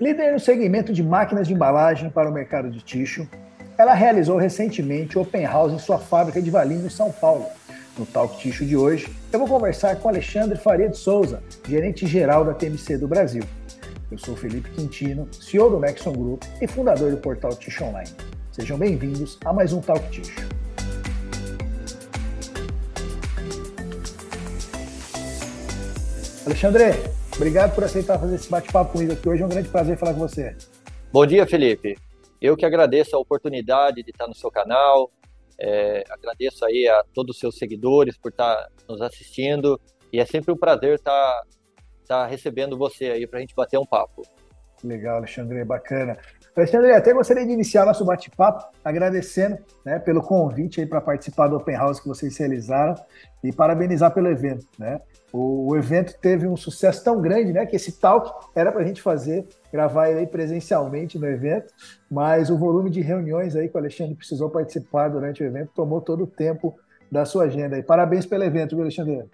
Líder no segmento de máquinas de embalagem para o mercado de tixo, ela realizou recentemente o Open House em sua fábrica de Valinhos, São Paulo. No Talk Tixo de hoje, eu vou conversar com Alexandre Faria de Souza, gerente-geral da TMC do Brasil. Eu sou Felipe Quintino, CEO do Nexon Group e fundador do portal Tixo Online. Sejam bem-vindos a mais um Talk Tixo. Alexandre, obrigado por aceitar fazer esse bate-papo comigo aqui hoje. É um grande prazer falar com você. Bom dia, Felipe. Eu que agradeço a oportunidade de estar no seu canal. É, agradeço aí a todos os seus seguidores por estar nos assistindo. E é sempre um prazer estar, estar recebendo você aí para a gente bater um papo. Legal, Alexandre, bacana. Alexandre, até gostaria de iniciar nosso bate-papo agradecendo né, pelo convite para participar do Open House que vocês realizaram e parabenizar pelo evento. Né? O, o, evento teve um sucesso tão grande, né, que esse talk era para a gente fazer, gravar ele presencialmente no evento, mas o volume de reuniões aí que o Alexandre precisou participar durante o evento tomou todo o tempo da sua agenda. E parabéns pelo evento, viu, Alexandre?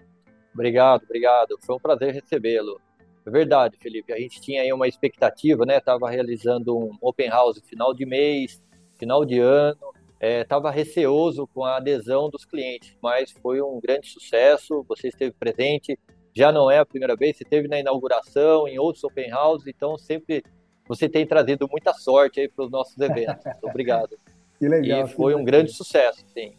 Obrigado, obrigado. Foi um prazer recebê-lo. É verdade, Felipe. A gente tinha aí uma expectativa, né? Estava realizando um open house final de mês, final de ano, estava é, receoso com a adesão dos clientes, mas foi um grande sucesso. Você esteve presente, já não é a primeira vez, você esteve na inauguração, em outros open houses, então sempre você tem trazido muita sorte aí para os nossos eventos. Obrigado. que legal. E foi um grande sucesso, sim.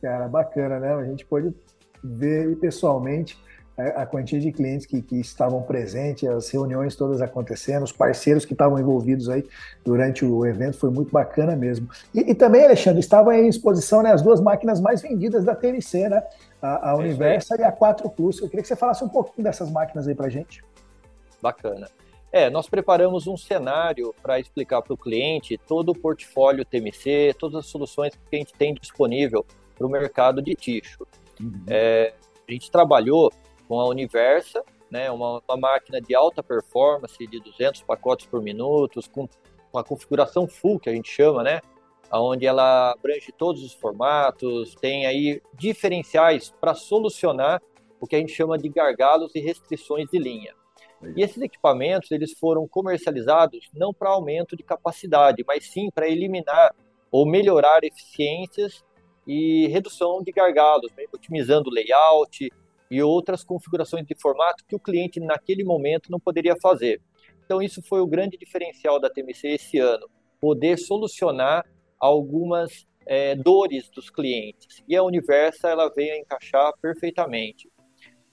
Cara, bacana, né? A gente pode ver pessoalmente a quantia de clientes que, que, estavam presentes, as reuniões todas acontecendo, os parceiros que estavam envolvidos aí durante o evento, foi muito bacana mesmo. E, e também, Alexandre, estavam em exposição né, as duas máquinas mais vendidas da TNC, né? A, a Universa e a 4 Plus. Eu queria que você falasse um pouquinho dessas máquinas aí para gente. Bacana. É, nós preparamos um cenário para explicar para o cliente todo o portfólio TMC, todas as soluções que a gente tem disponível para o mercado de tixo. Uhum. É, a gente trabalhou com a Universa, né, uma, uma, máquina de alta performance de 200 pacotes por minuto, com uma configuração full que a gente chama, né, onde ela abrange todos os formatos, tem aí diferenciais para solucionar o que a gente chama de gargalos e restrições de linha. E esses equipamentos eles foram comercializados não para aumento de capacidade, mas sim para eliminar ou melhorar eficiências e redução de gargalos, né, otimizando o layout, e outras configurações de formato que o cliente naquele momento não poderia fazer. Então isso foi o grande diferencial da TMC esse ano, poder solucionar algumas é, dores dos clientes. E a Universa ela veio a encaixar perfeitamente.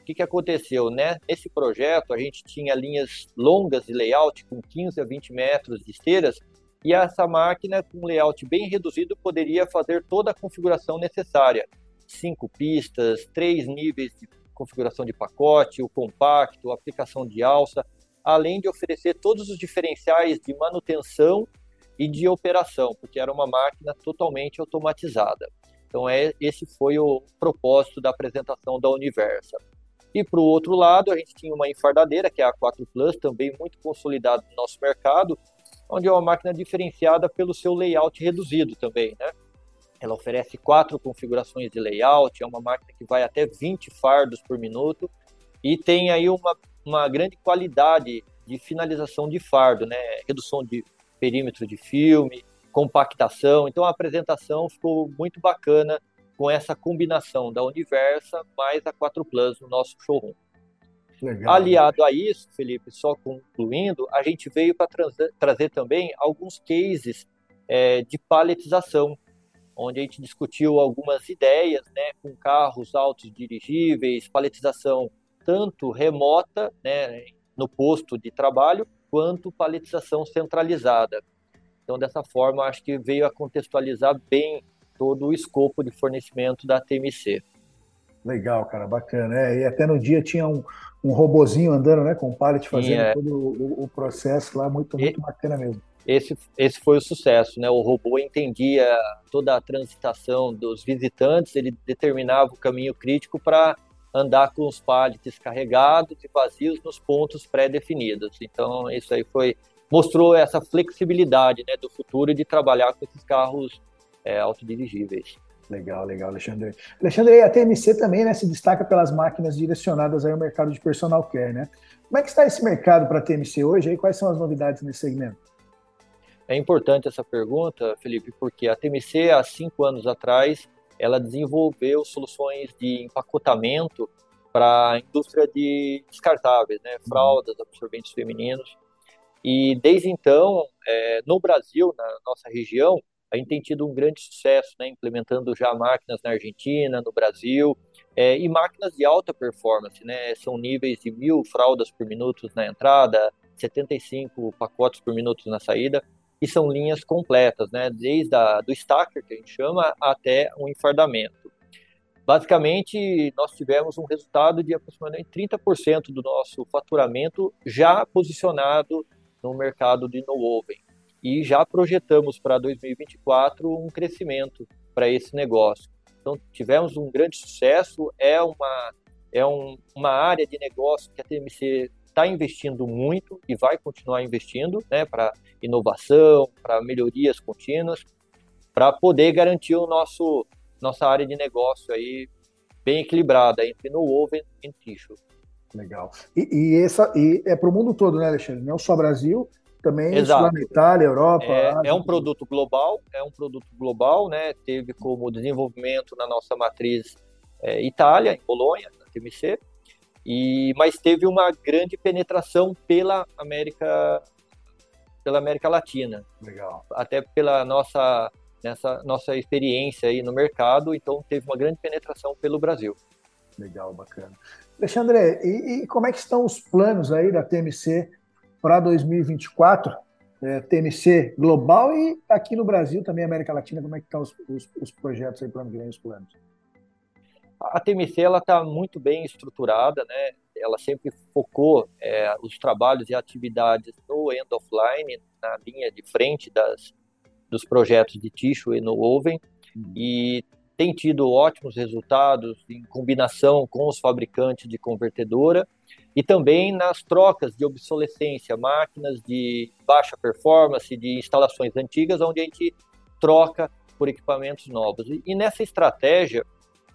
O que, que aconteceu? Né? Nesse projeto, a gente tinha linhas longas de layout, com 15 a 20 metros de esteiras, e essa máquina, com um layout bem reduzido, poderia fazer toda a configuração necessária. Cinco pistas, três níveis de configuração de pacote, o compacto, a aplicação de alça, além de oferecer todos os diferenciais de manutenção e de operação, porque era uma máquina totalmente automatizada. Então, é, esse foi o propósito da apresentação da Universa. E para o outro lado, a gente tinha uma enfardadeira, que é a 4 Plus, também muito consolidada no nosso mercado, onde é uma máquina diferenciada pelo seu layout reduzido também, né? Ela oferece quatro configurações de layout, é uma máquina que vai até 20 fardos por minuto e tem aí uma, uma grande qualidade de finalização de fardo, né? Redução de perímetro de filme, compactação. Então a apresentação ficou muito bacana com essa combinação da Universa mais a 4 Plus no nosso showroom. Legal, Aliado a isso, Felipe, só concluindo, a gente veio para trazer também alguns cases é, de paletização onde a gente discutiu algumas ideias, né, com carros autos dirigíveis, paletização tanto remota, né, no posto de trabalho, quanto paletização centralizada. Então, dessa forma, acho que veio a contextualizar bem todo o escopo de fornecimento da TMC. Legal, cara, bacana. É, e até no dia tinha um, um robozinho andando, né, com o pallet fazendo Sim, é. todo o, o, processo lá, muito, muito e, bacana mesmo esse, esse foi o sucesso, né? O robô entendia toda a transitação dos visitantes, ele determinava o caminho crítico para andar com os pallets carregados e vazios nos pontos pré-definidos. Então, isso aí foi mostrou essa flexibilidade né, do futuro de trabalhar com esses carros é, autodirigíveis. Legal, legal, Alexandre. Alexandre, a TMC também né, se destaca pelas máquinas direcionadas ao mercado de personal care, né? Como é que está esse mercado para a TMC hoje e quais são as novidades nesse segmento? É importante essa pergunta, Felipe, porque a TMC, há cinco anos atrás, ela desenvolveu soluções de empacotamento para a indústria de descartáveis, né? fraldas, absorventes femininos. E desde então, é, no Brasil, na nossa região, a gente tem tido um grande sucesso, né? implementando já máquinas na Argentina, no Brasil, é, e máquinas de alta performance, né? São níveis de mil fraldas por minuto na entrada, 75 pacotes por minuto na saída, e são linhas completas, né? Desde a, do stacker, que a gente chama, até o um enfardamento. Basicamente, nós tivemos um resultado de aproximadamente 30% do nosso faturamento já posicionado no mercado de no-oven. E já projetamos para 2024 um crescimento para esse negócio. Então, tivemos um grande sucesso, é uma, é um, uma área de negócio que a TMC está investindo muito e vai continuar investindo né, para inovação, para melhorias contínuas, para poder garantir o nosso nossa área de negócio aí bem equilibrada entre no oven e tissue. Legal. E, e, essa, e é para o mundo todo, né, Alexandre? Não só Brasil, também Exato. na Itália, Europa. É, é, um produto global, é um produto global, né? Teve como desenvolvimento na nossa matriz é, Itália, em Bolonha, na TMC, e mas teve uma grande penetração pela América pela América Latina. Legal. Até pela nossa nessa nossa experiência aí no mercado, então teve uma grande penetração pelo Brasil. Legal, bacana. Alexandre, e, e como é que estão os planos aí da TMC para 2024? É, TMC global e aqui no Brasil também, América Latina, como é que estão os, os, os projetos aí vem, os planos? A TMC ela está muito bem estruturada, né? Ela sempre focou é, os trabalhos e atividades no end of line, na linha de frente das, dos projetos de tissue e no oven, uhum. e tem tido ótimos resultados em combinação com os fabricantes de convertedora e também nas trocas de obsolescência, máquinas de baixa performance, de instalações antigas, onde a gente troca por equipamentos novos. E nessa estratégia,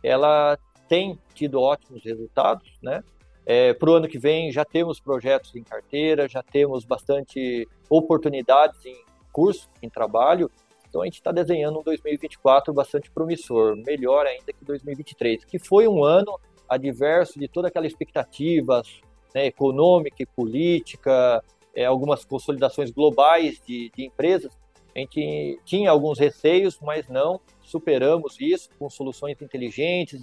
ela tem tido ótimos resultados, né? É, Para o ano que vem já temos projetos em carteira, já temos bastante oportunidades em curso, em trabalho. Então a gente está desenhando um 2024 bastante promissor, melhor ainda que 2023, que foi um ano adverso de toda aquela expectativa né, econômica e política, é, algumas consolidações globais de, de empresas. A gente tinha alguns receios, mas não superamos isso com soluções inteligentes,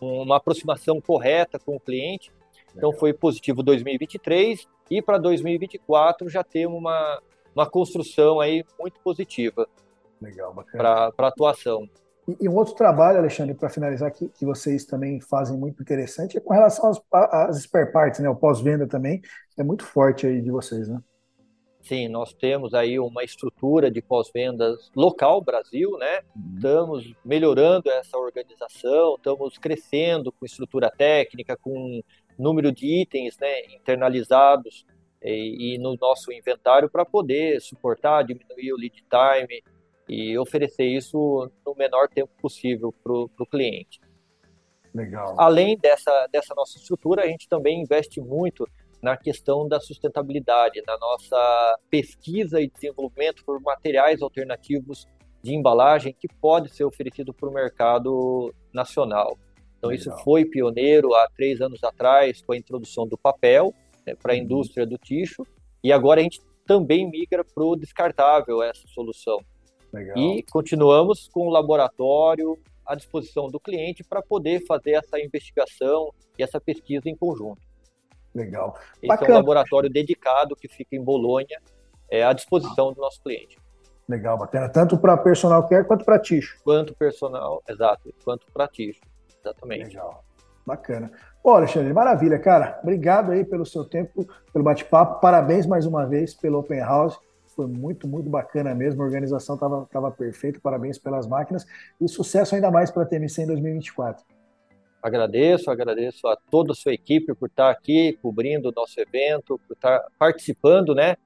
uma aproximação correta com o cliente. Então foi positivo 2023 e para 2024 já temos uma, uma construção aí muito positiva. Para atuação. E, e, um outro trabalho, Alexandre, para finalizar, que, que vocês também fazem muito interessante, é com relação às, às spare parts, né? O pós-venda também é muito forte aí de vocês, né? Sim, nós temos aí uma estrutura de pós-vendas local, Brasil, né? Uhum. Estamos melhorando essa organização, estamos crescendo com estrutura técnica, com número de itens né, internalizados e, e no nosso inventário para poder suportar, diminuir o lead time e oferecer isso no menor tempo possível para o cliente. Legal. Além dessa, dessa nossa estrutura, a gente também investe muito na questão da sustentabilidade, na nossa pesquisa e desenvolvimento por materiais alternativos de embalagem que pode ser oferecido para o mercado nacional. Então, Legal. isso foi pioneiro há três anos atrás com a introdução do papel né, para a uhum. indústria do ticho, e agora a gente também migra para o descartável essa solução. Legal. E continuamos com o laboratório à disposição do cliente para poder fazer essa investigação e essa pesquisa em conjunto. Legal. Esse Bacana. é um laboratório dedicado que fica em Bolonha, é, à disposição do nosso cliente. Legal, bacana. Tanto para personal care quanto para ticho. Quanto personal, exato, quanto para ticho. Exatamente. Legal. Bacana. Pô, Alexandre, maravilha, cara. Obrigado aí pelo seu tempo, pelo bate-papo. Parabéns mais uma vez pelo Open House. Foi muito, muito bacana mesmo. A organização estava tava perfeita. Parabéns pelas máquinas. E sucesso ainda mais para a TMC em 2024. Agradeço, agradeço a toda a sua equipe por estar aqui cobrindo o nosso evento, por estar participando, né,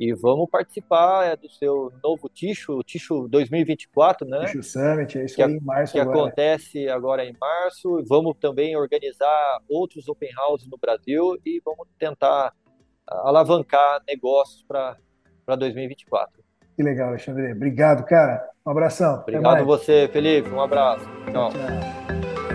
E vamos participar é, do seu novo Ticho, o Ticho 2024, né? Ticho Summit, é isso que, aí em março Que agora. acontece agora em março. Vamos também organizar outros open houses no Brasil e vamos tentar alavancar negócios para 2024. Que legal, Alexandre. Obrigado, cara. Um abração. Obrigado você, Felipe. Um abraço. tchau. tchau.